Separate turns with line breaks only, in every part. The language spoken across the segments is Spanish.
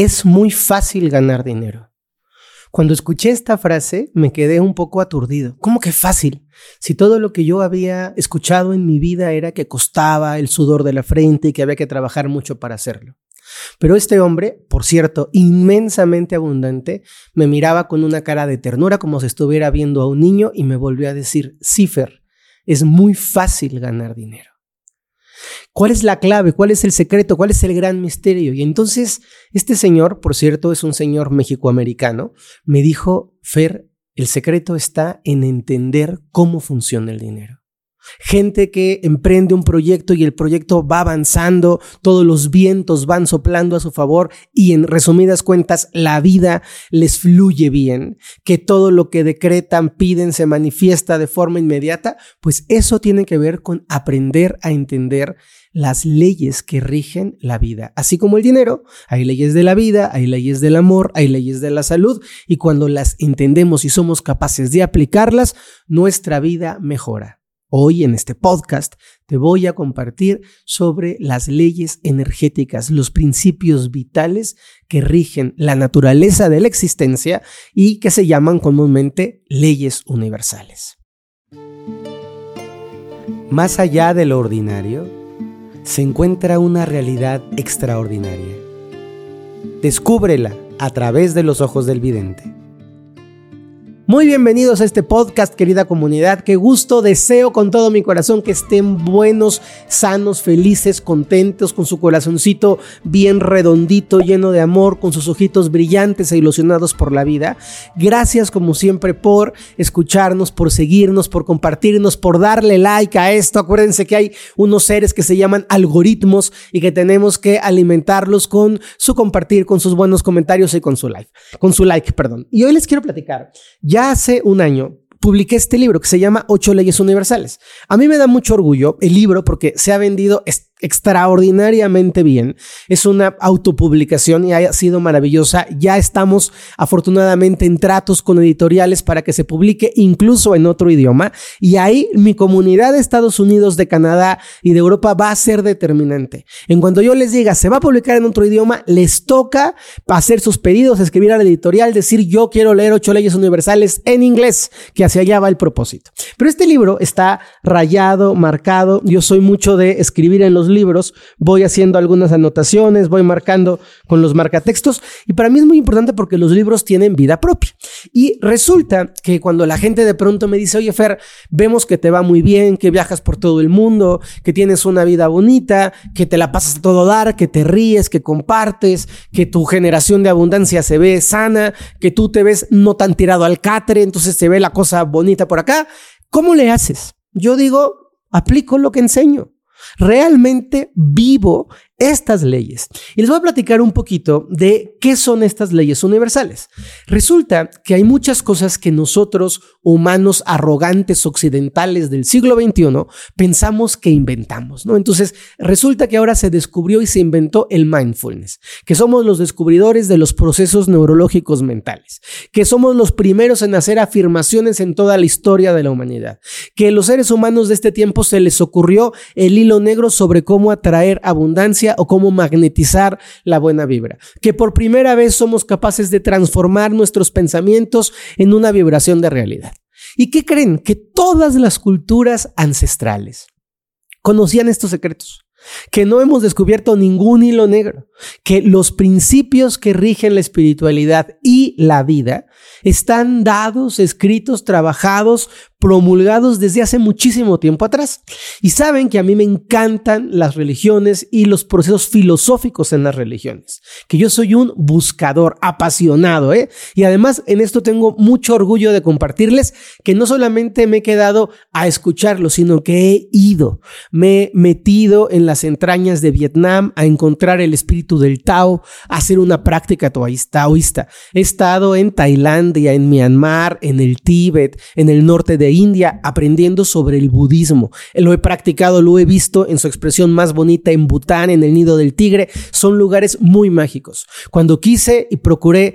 Es muy fácil ganar dinero. Cuando escuché esta frase me quedé un poco aturdido. ¿Cómo que fácil? Si todo lo que yo había escuchado en mi vida era que costaba el sudor de la frente y que había que trabajar mucho para hacerlo. Pero este hombre, por cierto, inmensamente abundante, me miraba con una cara de ternura como si estuviera viendo a un niño y me volvió a decir, Cifer, es muy fácil ganar dinero. ¿Cuál es la clave? ¿Cuál es el secreto? ¿Cuál es el gran misterio? Y entonces este señor, por cierto, es un señor mexicoamericano, me dijo, Fer, el secreto está en entender cómo funciona el dinero gente que emprende un proyecto y el proyecto va avanzando, todos los vientos van soplando a su favor y en resumidas cuentas la vida les fluye bien, que todo lo que decretan, piden, se manifiesta de forma inmediata, pues eso tiene que ver con aprender a entender las leyes que rigen la vida. Así como el dinero, hay leyes de la vida, hay leyes del amor, hay leyes de la salud, y cuando las entendemos y somos capaces de aplicarlas, nuestra vida mejora. Hoy en este podcast te voy a compartir sobre las leyes energéticas, los principios vitales que rigen la naturaleza de la existencia y que se llaman comúnmente leyes universales. Más allá de lo ordinario, se encuentra una realidad extraordinaria. Descúbrela a través de los ojos del vidente. Muy bienvenidos a este podcast, querida comunidad. Qué gusto, deseo con todo mi corazón que estén buenos, sanos, felices, contentos, con su corazoncito bien redondito, lleno de amor, con sus ojitos brillantes e ilusionados por la vida. Gracias como siempre por escucharnos, por seguirnos, por compartirnos, por darle like a esto. Acuérdense que hay unos seres que se llaman algoritmos y que tenemos que alimentarlos con su compartir, con sus buenos comentarios y con su like, con su like, perdón. Y hoy les quiero platicar. Ya ya hace un año publiqué este libro que se llama Ocho Leyes Universales. A mí me da mucho orgullo el libro porque se ha vendido extraordinariamente bien. Es una autopublicación y ha sido maravillosa. Ya estamos afortunadamente en tratos con editoriales para que se publique incluso en otro idioma. Y ahí mi comunidad de Estados Unidos, de Canadá y de Europa va a ser determinante. En cuanto yo les diga, se va a publicar en otro idioma, les toca hacer sus pedidos, escribir a la editorial, decir yo quiero leer ocho leyes universales en inglés, que hacia allá va el propósito. Pero este libro está rayado, marcado. Yo soy mucho de escribir en los libros, voy haciendo algunas anotaciones, voy marcando con los marcatextos y para mí es muy importante porque los libros tienen vida propia. Y resulta que cuando la gente de pronto me dice, oye Fer, vemos que te va muy bien, que viajas por todo el mundo, que tienes una vida bonita, que te la pasas a todo dar, que te ríes, que compartes, que tu generación de abundancia se ve sana, que tú te ves no tan tirado al catre, entonces se ve la cosa bonita por acá. ¿Cómo le haces? Yo digo, aplico lo que enseño realmente vivo estas leyes. Y les voy a platicar un poquito de qué son estas leyes universales. Resulta que hay muchas cosas que nosotros, humanos arrogantes occidentales del siglo XXI, pensamos que inventamos, ¿no? Entonces, resulta que ahora se descubrió y se inventó el mindfulness, que somos los descubridores de los procesos neurológicos mentales, que somos los primeros en hacer afirmaciones en toda la historia de la humanidad, que los seres humanos de este tiempo se les ocurrió el hilo negro sobre cómo atraer abundancia o cómo magnetizar la buena vibra. Que por primera vez somos capaces de transformar nuestros pensamientos en una vibración de realidad. ¿Y qué creen? Que todas las culturas ancestrales conocían estos secretos que no hemos descubierto ningún hilo negro, que los principios que rigen la espiritualidad y la vida están dados, escritos, trabajados promulgados desde hace muchísimo tiempo atrás. Y saben que a mí me encantan las religiones y los procesos filosóficos en las religiones, que yo soy un buscador apasionado, ¿eh? Y además en esto tengo mucho orgullo de compartirles que no solamente me he quedado a escucharlo, sino que he ido, me he metido en las entrañas de Vietnam a encontrar el espíritu del Tao, a hacer una práctica taoísta. He estado en Tailandia, en Myanmar, en el Tíbet, en el norte de India aprendiendo sobre el budismo. Lo he practicado, lo he visto en su expresión más bonita en Bután, en el nido del tigre. Son lugares muy mágicos. Cuando quise y procuré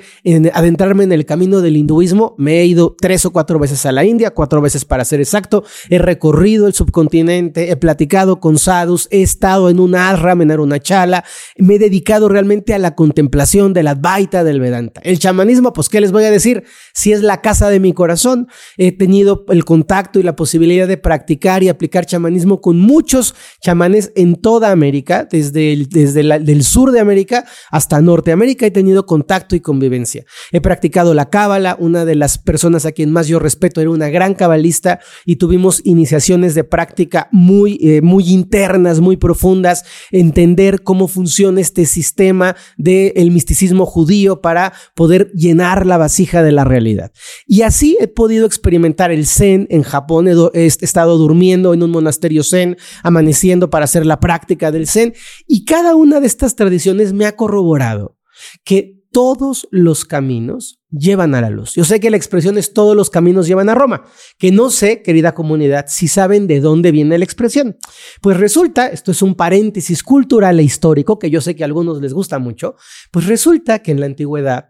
adentrarme en el camino del hinduismo, me he ido tres o cuatro veces a la India, cuatro veces para ser exacto. He recorrido el subcontinente, he platicado con sadhus, he estado en un ashram, en Arunachala. Me he dedicado realmente a la contemplación de la Advaita del Vedanta. El chamanismo, pues, ¿qué les voy a decir? Si es la casa de mi corazón, he tenido el contacto y la posibilidad de practicar y aplicar chamanismo con muchos chamanes en toda América, desde el desde sur de América hasta Norteamérica he tenido contacto y convivencia. He practicado la cábala, una de las personas a quien más yo respeto era una gran cabalista y tuvimos iniciaciones de práctica muy, eh, muy internas, muy profundas, entender cómo funciona este sistema del misticismo judío para poder llenar la vasija de la realidad. Y así he podido experimentar el zen en Japón, he, estado durmiendo en un monasterio zen, amaneciendo para hacer la práctica del zen y cada una de estas tradiciones me ha corroborado que todos los caminos llevan a la luz. Yo sé que la expresión es todos los caminos llevan a Roma, que no sé, querida comunidad, si saben de dónde viene la expresión. Pues resulta, esto es un paréntesis cultural e histórico que yo sé que a algunos les gusta mucho, pues resulta que en la antigüedad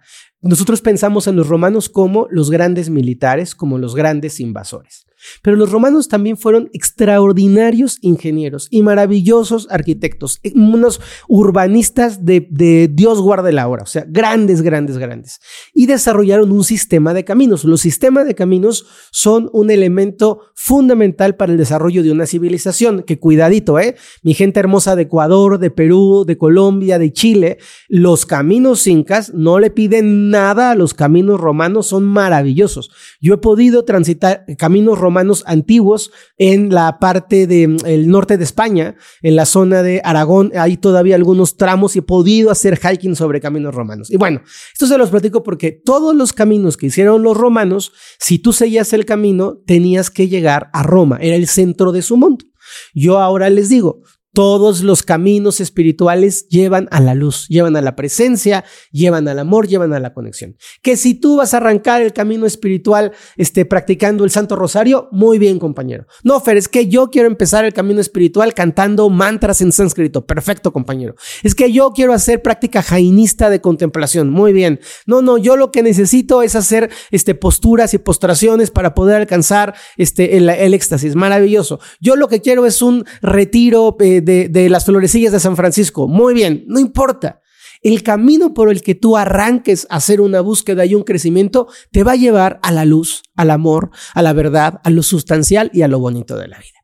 nosotros pensamos en los romanos como los grandes militares, como los grandes invasores. Pero los romanos también fueron extraordinarios ingenieros y maravillosos arquitectos, eh, unos urbanistas de, Dios guarde la hora, o sea, grandes, grandes, grandes. Y desarrollaron un sistema de caminos. Los sistemas de caminos son un elemento fundamental para el desarrollo de una civilización, que cuidadito, ¿eh? Mi gente hermosa de Ecuador, de Perú, de Colombia, de Chile, los caminos incas no le piden nada a los caminos romanos, son maravillosos. Yo he podido transitar caminos romanos romanos antiguos en la parte del mm, norte de España, en la zona de Aragón. Hay todavía algunos tramos y he podido hacer hiking sobre caminos romanos. Y bueno, esto se los platico porque todos los caminos que hicieron los romanos, si tú seguías el camino, tenías que llegar a Roma. Era el centro de su mundo. Yo ahora les digo, todos los caminos espirituales llevan a la luz, llevan a la presencia, llevan al amor, llevan a la conexión. Que si tú vas a arrancar el camino espiritual este, practicando el Santo Rosario, muy bien, compañero. No, Fer, es que yo quiero empezar el camino espiritual cantando mantras en sánscrito. Perfecto, compañero. Es que yo quiero hacer práctica jainista de contemplación. Muy bien. No, no, yo lo que necesito es hacer este, posturas y postraciones para poder alcanzar este, el, éxtasis. Maravilloso. Yo lo que quiero es un retiro. Eh, de, las florecillas de San Francisco. Muy bien, no importa. El camino por el que tú arranques a hacer una búsqueda y un crecimiento te va a llevar a la luz, al amor, a la verdad, a lo sustancial y a lo bonito de la vida.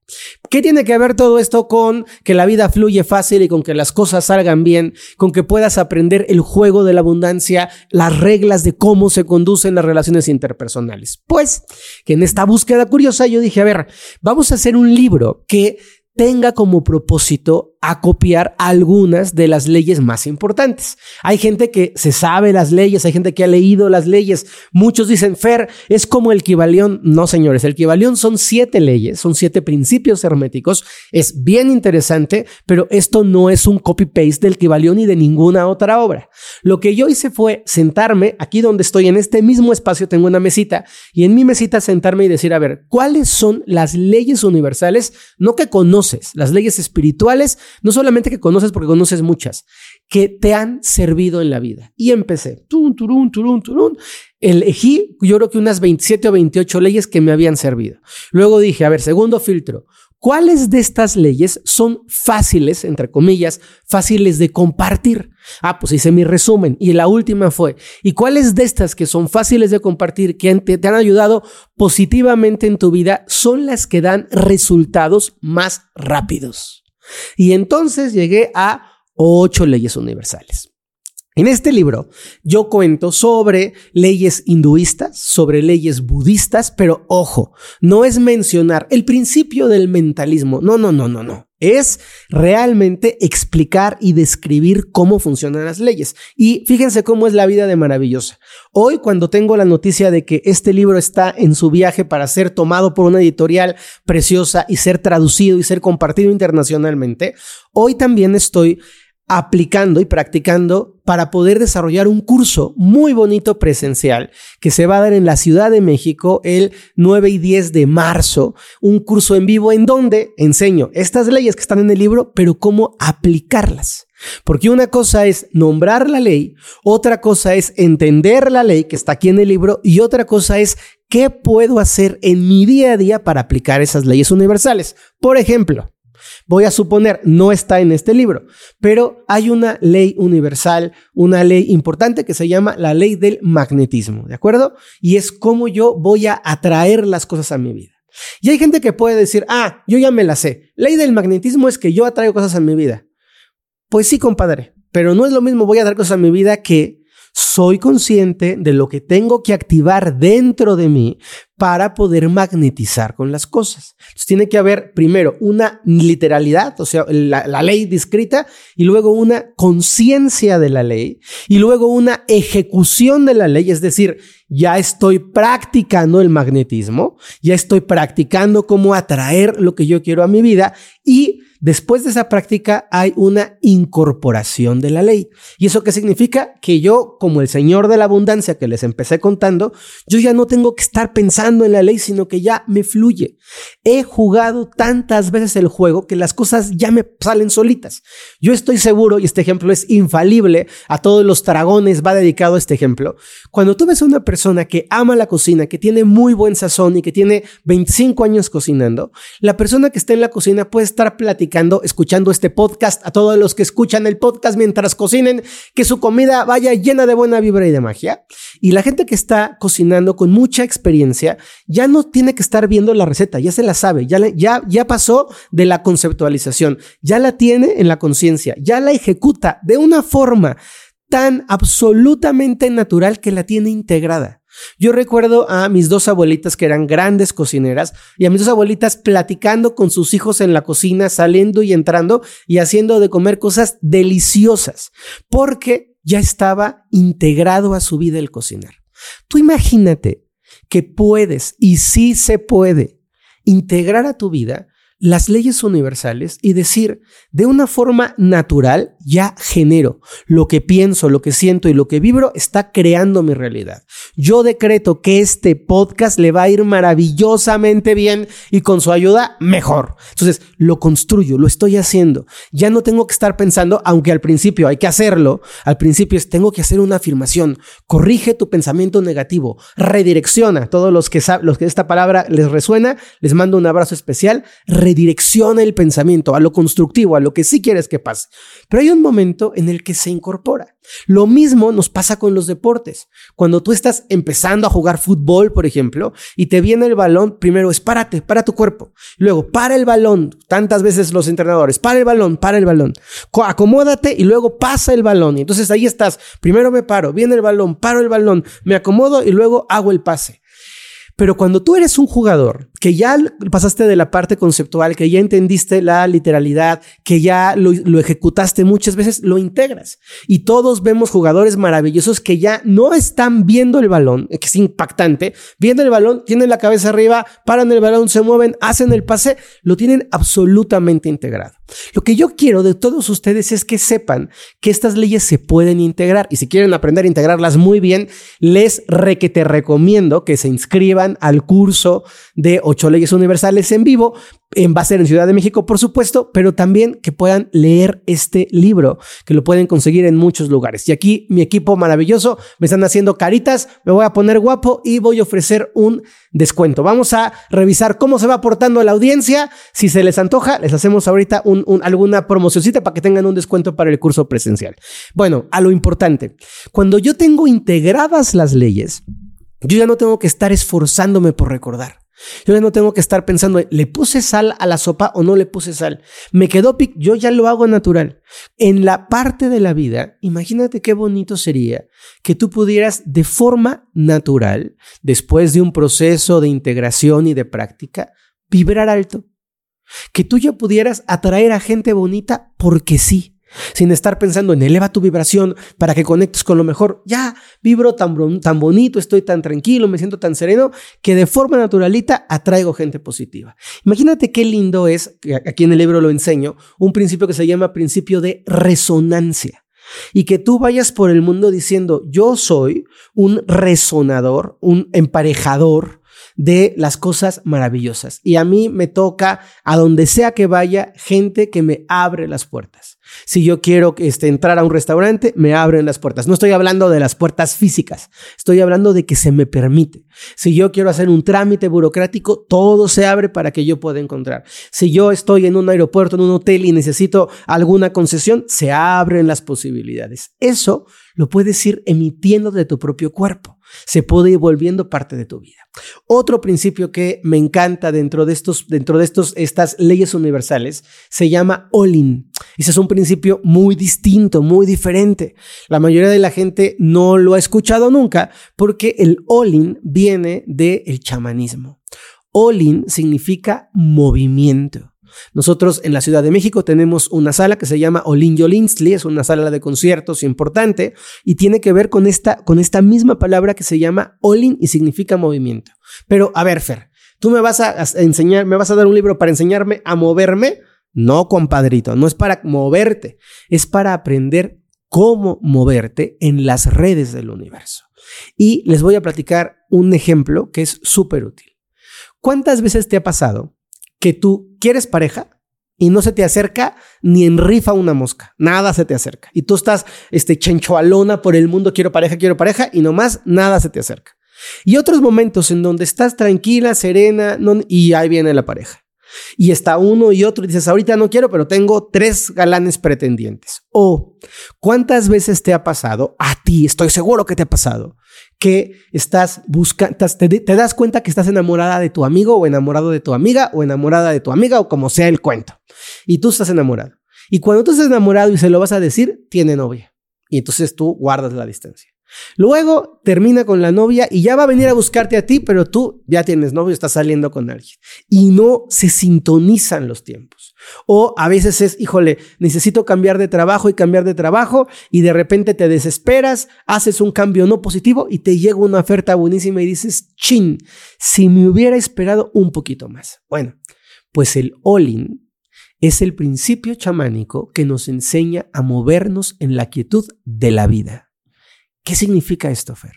¿Qué tiene que ver todo esto con que la vida fluye fácil y con que las cosas salgan bien, con que puedas aprender el juego de la abundancia, las reglas de cómo se conducen las relaciones interpersonales? Pues que en esta búsqueda curiosa yo dije, a ver, vamos a hacer un libro que tenga como propósito a copiar algunas de las leyes más importantes. Hay gente que se sabe las leyes, hay gente que ha leído las leyes. Muchos dicen, Fer, es como el Kibalión. No, señores, el Kibalión son siete leyes, son siete principios herméticos. Es bien interesante, pero esto no es un copy-paste del Kibalión ni de ninguna otra obra. Lo que yo hice fue sentarme aquí donde estoy, en este mismo espacio tengo una mesita, y en mi mesita sentarme y decir, a ver, ¿cuáles son las leyes universales? No que conoces, las leyes espirituales no solamente que conoces porque conoces muchas, que te han servido en la vida. Y empecé, turun, turun, turun. Elegí, yo creo que unas 27 o 28 leyes que me habían servido. Luego dije, a ver, segundo filtro, ¿Cuáles de estas leyes son fáciles, entre comillas, fáciles de compartir? Ah, pues hice mi resumen. Y la última fue, ¿y cuáles de estas que son fáciles de compartir, que te, te han ayudado positivamente en tu vida, son las que dan resultados más rápidos? Y entonces llegué a ocho leyes universales. En este libro yo cuento sobre leyes hinduistas, sobre leyes budistas, pero ojo, no es mencionar el principio del mentalismo, no, no, no, no, no es realmente explicar y describir cómo funcionan las leyes. Y fíjense cómo es la vida de maravillosa. Hoy, cuando tengo la noticia de que este libro está en su viaje para ser tomado por una editorial preciosa y ser traducido y ser compartido internacionalmente, hoy también estoy aplicando y practicando para poder desarrollar un curso muy bonito presencial que se va a dar en la Ciudad de México el 9 y 10 de marzo. Un curso en vivo en donde enseño estas leyes que están en el libro, pero cómo aplicarlas. Porque una cosa es nombrar la ley, otra cosa es entender la ley que está aquí en el libro y otra cosa es qué puedo hacer en mi día a día para aplicar esas leyes universales. Por ejemplo, Voy a suponer, no está en este libro, pero hay una ley universal, una ley importante que se llama la ley del magnetismo, ¿de acuerdo? Y es cómo yo voy a atraer las cosas a mi vida. Y hay gente que puede decir, ah, yo ya me la sé. Ley del magnetismo es que yo atraigo cosas a mi vida. Pues sí, compadre, pero no es lo mismo voy a atraer cosas a mi vida que soy consciente de lo que tengo que activar dentro de mí para poder magnetizar con las cosas. Entonces tiene que haber primero una literalidad, o sea, la, la ley descrita, y luego una conciencia de la ley, y luego una ejecución de la ley, es decir, ya estoy practicando el magnetismo, ya estoy practicando cómo atraer lo que yo quiero a mi vida y Después de esa práctica hay una incorporación de la ley. ¿Y eso qué significa? Que yo, como el Señor de la Abundancia que les empecé contando, yo ya no tengo que estar pensando en la ley, sino que ya me fluye. He jugado tantas veces el juego que las cosas ya me salen solitas. Yo estoy seguro, y este ejemplo es infalible, a todos los dragones va dedicado este ejemplo. Cuando tú ves a una persona que ama la cocina, que tiene muy buen sazón y que tiene 25 años cocinando, la persona que está en la cocina puede estar platicando escuchando este podcast, a todos los que escuchan el podcast mientras cocinen, que su comida vaya llena de buena vibra y de magia. Y la gente que está cocinando con mucha experiencia ya no tiene que estar viendo la receta, ya se la sabe, ya, ya, ya pasó de la conceptualización, ya la tiene en la conciencia, ya la ejecuta de una forma tan absolutamente natural que la tiene integrada. Yo recuerdo a mis dos abuelitas que eran grandes cocineras y a mis dos abuelitas platicando con sus hijos en la cocina, saliendo y entrando y haciendo de comer cosas deliciosas, porque ya estaba integrado a su vida el cocinar. Tú imagínate que puedes, y sí se puede, integrar a tu vida las leyes universales y decir, de una forma natural, ya genero lo que pienso, lo que siento y lo que vibro, está creando mi realidad. Yo decreto que este podcast le va a ir maravillosamente bien y con su ayuda mejor. Entonces, lo construyo, lo estoy haciendo. Ya no tengo que estar pensando, aunque al principio hay que hacerlo, al principio es tengo que hacer una afirmación, corrige tu pensamiento negativo, redirecciona. Todos los que saben, los que esta palabra les resuena, les mando un abrazo especial redirecciona el pensamiento a lo constructivo, a lo que sí quieres que pase. Pero hay un momento en el que se incorpora. Lo mismo nos pasa con los deportes. Cuando tú estás empezando a jugar fútbol, por ejemplo, y te viene el balón, primero es párate, para tu cuerpo. Luego, para el balón. Tantas veces los entrenadores, para el balón, para el balón. Acomódate y luego pasa el balón. Y entonces ahí estás. Primero me paro, viene el balón, paro el balón, me acomodo y luego hago el pase. Pero cuando tú eres un jugador que ya pasaste de la parte conceptual, que ya entendiste la literalidad, que ya lo, ejecutaste muchas veces, lo integras. Y todos vemos jugadores maravillosos que ya no están viendo el balón, que es impactante, viendo el balón, tienen la cabeza arriba, paran el balón, se mueven, hacen el pase, lo tienen absolutamente integrado. Lo que yo quiero de todos ustedes es que sepan que estas leyes se pueden integrar y si quieren aprender a integrarlas muy bien, les re que te recomiendo que se inscriban al curso de ocho leyes universales en vivo va a ser en Ciudad de México, por supuesto, pero también que puedan leer este libro, que lo pueden conseguir en muchos lugares. Y aquí mi equipo maravilloso me están haciendo caritas, me voy a poner guapo y voy a ofrecer un descuento. Vamos a revisar cómo se va portando la audiencia. Si se les antoja, les hacemos ahorita un, alguna promocioncita para que tengan un descuento para el curso presencial. Bueno, a lo importante, cuando yo tengo integradas las leyes, yo ya no tengo que estar esforzándome por recordar. Yo ya no tengo que estar pensando, ¿le puse sal a la sopa o no le puse sal? Me quedó pic, yo ya lo hago natural. En la parte de la vida, imagínate qué bonito sería que tú pudieras de forma natural, después de un proceso de integración y de práctica, vibrar alto. Que tú ya pudieras atraer a gente bonita porque sí sin estar pensando en eleva tu vibración para que conectes con lo mejor. Ya vibro tan, tan bonito, estoy tan tranquilo, me siento tan sereno, que de forma naturalita atraigo gente positiva. Imagínate qué lindo es, aquí en el libro lo enseño, un principio que se llama principio de resonancia. Y que tú vayas por el mundo diciendo, yo soy un resonador, un emparejador de las cosas maravillosas. Y a mí me toca, a donde sea que vaya, gente que me abre las puertas. Si yo quiero este, entrar a un restaurante, me abren las puertas. No estoy hablando de las puertas físicas, estoy hablando de que se me permite. Si yo quiero hacer un trámite burocrático, todo se abre para que yo pueda encontrar. Si yo estoy en un aeropuerto, en un hotel y necesito alguna concesión, se abren las posibilidades. Eso lo puedes ir emitiendo de tu propio cuerpo se puede ir volviendo parte de tu vida. Otro principio que me encanta dentro de estos, dentro de estos, estas leyes universales se llama. Ese es un principio muy distinto, muy diferente. La mayoría de la gente no lo ha escuchado nunca porque el all-in viene del chamanismo. All-in significa movimiento. Nosotros en la Ciudad de México tenemos una sala que se llama Olin Yolinsley, es una sala de conciertos importante y tiene que ver con esta, con esta misma palabra que se llama Olin y significa movimiento. Pero a ver, Fer, tú me vas a enseñar, me vas a dar un libro para enseñarme a moverme. No, compadrito, no es para moverte, es para aprender cómo moverte en las redes del universo. Y les voy a platicar un ejemplo que es súper útil. ¿Cuántas veces te ha pasado que tú quieres pareja y no se te acerca ni en rifa una mosca, nada se te acerca. Y tú estás este, chenchoalona por el mundo, quiero pareja, quiero pareja, y nomás nada se te acerca. Y otros momentos en donde estás tranquila, serena, y ahí viene la pareja. Y está uno y otro y dices, ahorita no quiero, pero tengo tres galanes pretendientes. O, ¿cuántas veces te ha pasado? A ti, estoy seguro que te ha pasado, que estás buscando, te, te, das cuenta que estás enamorada de tu amigo o enamorado de tu amiga o enamorada de tu amiga o como sea el cuento. Y tú estás enamorado. Y cuando tú estás enamorado y se lo vas a decir, tiene novia. Y entonces tú guardas la distancia. Luego termina con la novia y ya va a venir a buscarte a ti, pero tú ya tienes novio, estás saliendo con alguien. Y no se sintonizan los tiempos. O a veces es, híjole, necesito cambiar de trabajo y cambiar de trabajo y de repente te desesperas, haces un cambio no positivo y te llega una oferta buenísima y dices, chin, si me hubiera esperado un poquito más. Bueno, pues el all-in es el principio chamánico que nos enseña a movernos en la quietud de la vida. ¿Qué significa esto, Fer?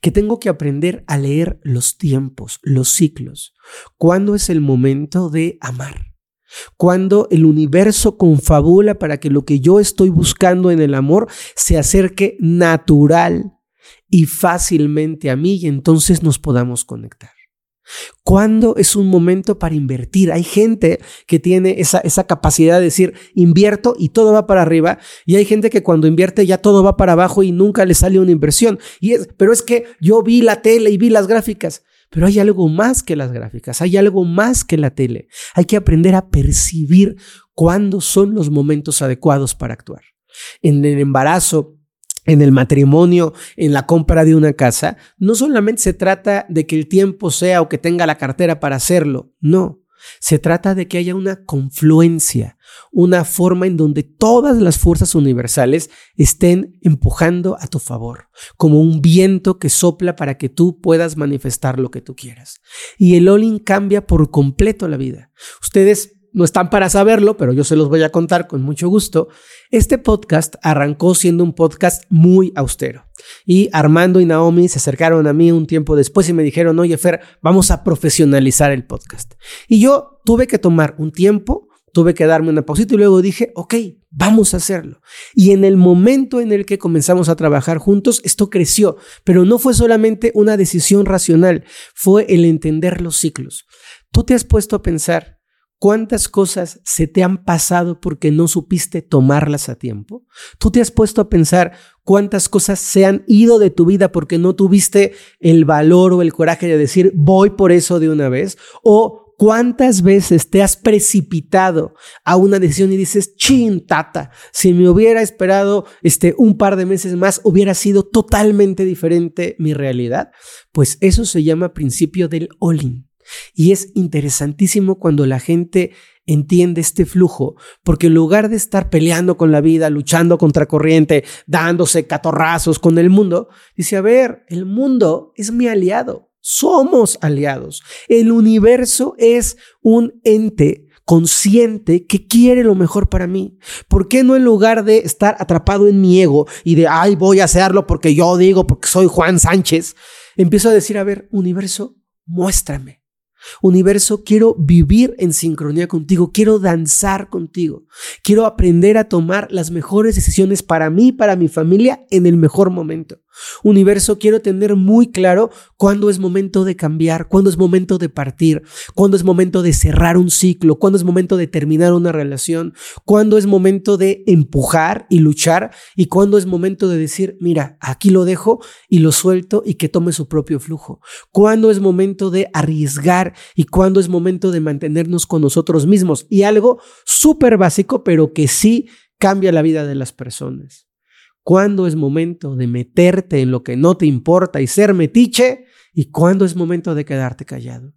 Que tengo que aprender a leer los tiempos, los ciclos. ¿Cuándo es el momento de amar? Cuando el universo confabula para que lo que yo estoy buscando en el amor se acerque natural y fácilmente a mí y entonces nos podamos conectar. ¿Cuándo es un momento para invertir? Hay gente que tiene esa, esa, capacidad de decir, invierto y todo va para arriba, y hay gente que cuando invierte ya todo va para abajo y nunca le sale una inversión. Y es, pero es que yo vi la tele y vi las gráficas. Pero hay algo más que las gráficas, hay algo más que la tele. Hay que aprender a percibir cuándo son los momentos adecuados para actuar. En el embarazo, en el matrimonio, en la compra de una casa, no solamente se trata de que el tiempo sea o que tenga la cartera para hacerlo, no. Se trata de que haya una confluencia, una forma en donde todas las fuerzas universales estén empujando a tu favor, como un viento que sopla para que tú puedas manifestar lo que tú quieras. Y el all cambia por completo la vida. Ustedes no están para saberlo, pero yo se los voy a contar con mucho gusto. Este podcast arrancó siendo un podcast muy austero. Y Armando y Naomi se acercaron a mí un tiempo después y me dijeron, oye Fer, vamos a profesionalizar el podcast. Y yo tuve que tomar un tiempo, tuve que darme una pausita y luego dije, ok, vamos a hacerlo. Y en el momento en el que comenzamos a trabajar juntos, esto creció, pero no fue solamente una decisión racional, fue el entender los ciclos. Tú te has puesto a pensar ¿Cuántas cosas se te han pasado porque no supiste tomarlas a tiempo? ¿Tú te has puesto a pensar cuántas cosas se han ido de tu vida porque no tuviste el valor o el coraje de decir voy por eso de una vez? ¿O cuántas veces te has precipitado a una decisión y dices, chin, tata, si me hubiera esperado este, un par de meses más, hubiera sido totalmente diferente mi realidad? Pues eso se llama principio del all-in. Y es interesantísimo cuando la gente entiende este flujo, porque en lugar de estar peleando con la vida, luchando contra corriente, dándose catorrazos con el mundo, dice, a ver, el mundo es mi aliado, somos aliados, el universo es un ente consciente que quiere lo mejor para mí. ¿Por qué no en lugar de estar atrapado en mi ego y de, ay, voy a hacerlo porque yo digo, porque soy Juan Sánchez, empiezo a decir, a ver, universo, muéstrame. Universo, quiero vivir en sincronía contigo, quiero danzar contigo, quiero aprender a tomar las mejores decisiones para mí para mi familia en el mejor momento. Universo, quiero tener muy claro cuándo es momento de cambiar, cuándo es momento de partir, cuándo es momento de cerrar un ciclo, cuándo es momento de terminar una relación, cuándo es momento de empujar y luchar y cuándo es momento de decir, mira, aquí lo dejo y lo suelto y que tome su propio flujo. Cuándo es momento de arriesgar y cuándo es momento de mantenernos con nosotros mismos. Y algo súper básico, pero que sí cambia la vida de las personas cuándo es momento de meterte en lo que no te importa y ser metiche y cuándo es momento de quedarte callado.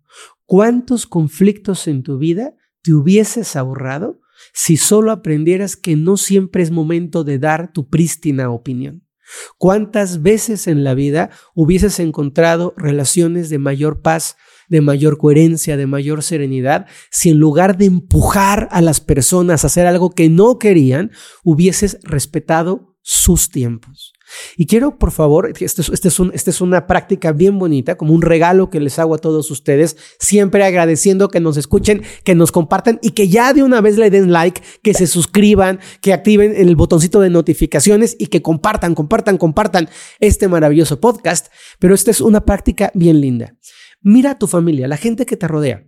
¿Cuántos conflictos en tu vida te hubieses ahorrado si solo aprendieras que no siempre es momento de dar tu prístina opinión? ¿Cuántas veces en la vida hubieses encontrado relaciones de mayor paz, de mayor coherencia, de mayor serenidad, si en lugar de empujar a las personas a hacer algo que no querían, hubieses respetado sus tiempos. Y quiero, por favor, esta es, este es, este es una práctica bien bonita, como un regalo que les hago a todos ustedes, siempre agradeciendo que nos escuchen, que nos compartan y que ya de una vez le den like, que se suscriban, que activen el botoncito de notificaciones y que compartan, compartan, compartan este maravilloso podcast. Pero esta es una práctica bien linda. Mira a tu familia, la gente que te rodea.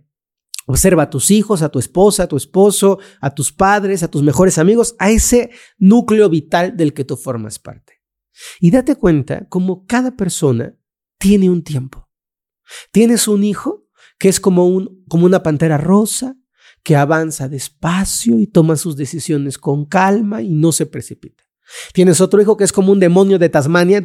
Observa a tus hijos, a tu esposa, a tu esposo, a tus padres, a tus mejores amigos, a ese núcleo vital del que tú formas parte. Y date cuenta cómo cada persona tiene un tiempo. Tienes un hijo que es como, un, como una pantera rosa, que avanza despacio y toma sus decisiones con calma y no se precipita. Tienes otro hijo que es como un demonio de Tasmania,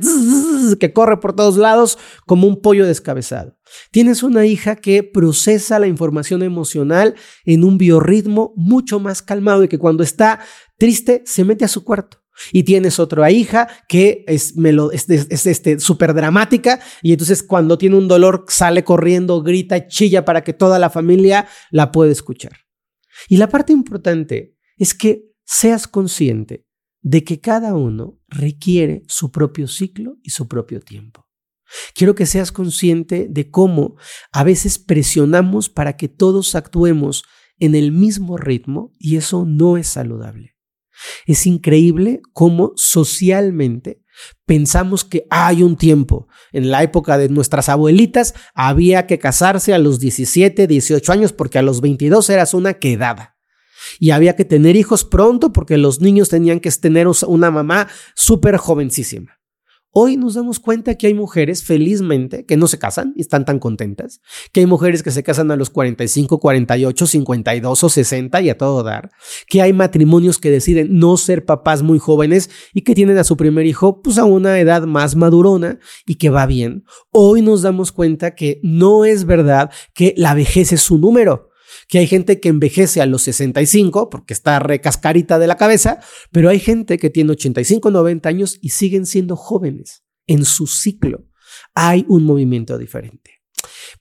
que corre por todos lados como un pollo descabezado. Tienes una hija que procesa la información emocional en un biorritmo mucho más calmado y que cuando está triste se mete a su cuarto. Y tienes otra hija que es, este, súper dramática y entonces cuando tiene un dolor sale corriendo, grita, chilla para que toda la familia la pueda escuchar. Y la parte importante es que seas consciente de que cada uno requiere su propio ciclo y su propio tiempo. Quiero que seas consciente de cómo a veces presionamos para que todos actuemos en el mismo ritmo y eso no es saludable. Es increíble cómo socialmente pensamos que hay un tiempo. En la época de nuestras abuelitas había que casarse a los 17, 18 años porque a los 22 eras una quedada y había que tener hijos pronto porque los niños tenían que tener una mamá súper jovencísima. Hoy nos damos cuenta que hay mujeres, felizmente, que no se casan y están tan contentas, que hay mujeres que se casan a los 45, 48, 52 o 60 y a todo dar, que hay matrimonios que deciden no ser papás muy jóvenes y que tienen a su primer hijo pues a una edad más madurona y que va bien. Hoy nos damos cuenta que no es verdad que la vejez es su número que hay gente que envejece a los 65 porque está recascarita de la cabeza, pero hay gente que tiene 85, 90 años y siguen siendo jóvenes en su ciclo. Hay un movimiento diferente.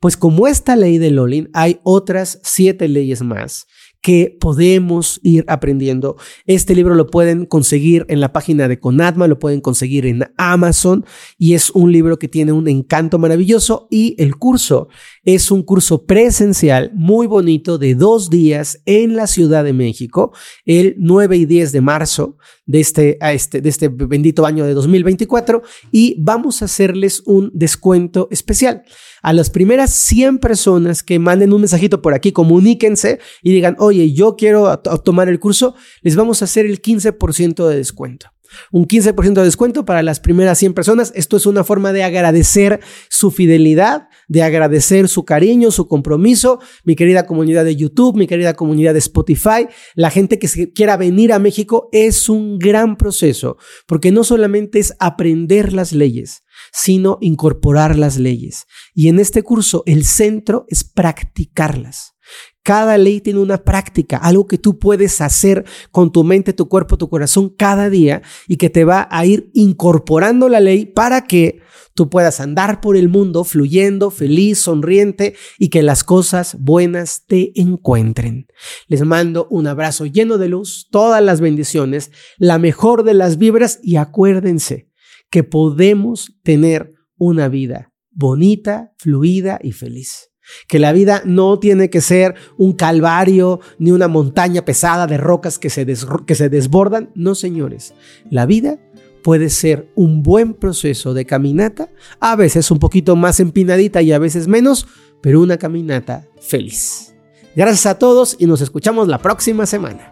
Pues como esta ley de Lolin, hay otras siete leyes más que podemos ir aprendiendo. Este libro lo pueden conseguir en la página de Conatma, lo pueden conseguir en Amazon y es un libro que tiene un encanto maravilloso y el curso es un curso presencial muy bonito de dos días en la Ciudad de México, el 9 y 10 de marzo de este, a este, de este bendito año de 2024 y vamos a hacerles un descuento especial. A las primeras 100 personas que manden un mensajito por aquí, comuníquense y digan, oye, yo quiero tomar el curso, les vamos a hacer el 15% de descuento un 15% de descuento para las primeras 100 personas. Esto es una forma de agradecer su fidelidad, de agradecer su cariño, su compromiso. Mi querida comunidad de YouTube, mi querida comunidad de Spotify, la gente que quiera venir a México es un gran proceso, porque no solamente es aprender las leyes, sino incorporar las leyes. Y en este curso el centro es practicarlas. Cada ley tiene una práctica, algo que tú puedes hacer con tu mente, tu cuerpo, tu corazón cada día y que te va a ir incorporando la ley para que tú puedas andar por el mundo fluyendo, feliz, sonriente y que las cosas buenas te encuentren. Les mando un abrazo lleno de luz, todas las bendiciones, la mejor de las vibras y acuérdense que podemos tener una vida bonita, fluida y feliz. Que la vida no tiene que ser un calvario ni una montaña pesada de rocas que se, que se desbordan. No, señores. La vida puede ser un buen proceso de caminata, a veces un poquito más empinadita y a veces menos, pero una caminata feliz. Gracias a todos y nos escuchamos la próxima semana.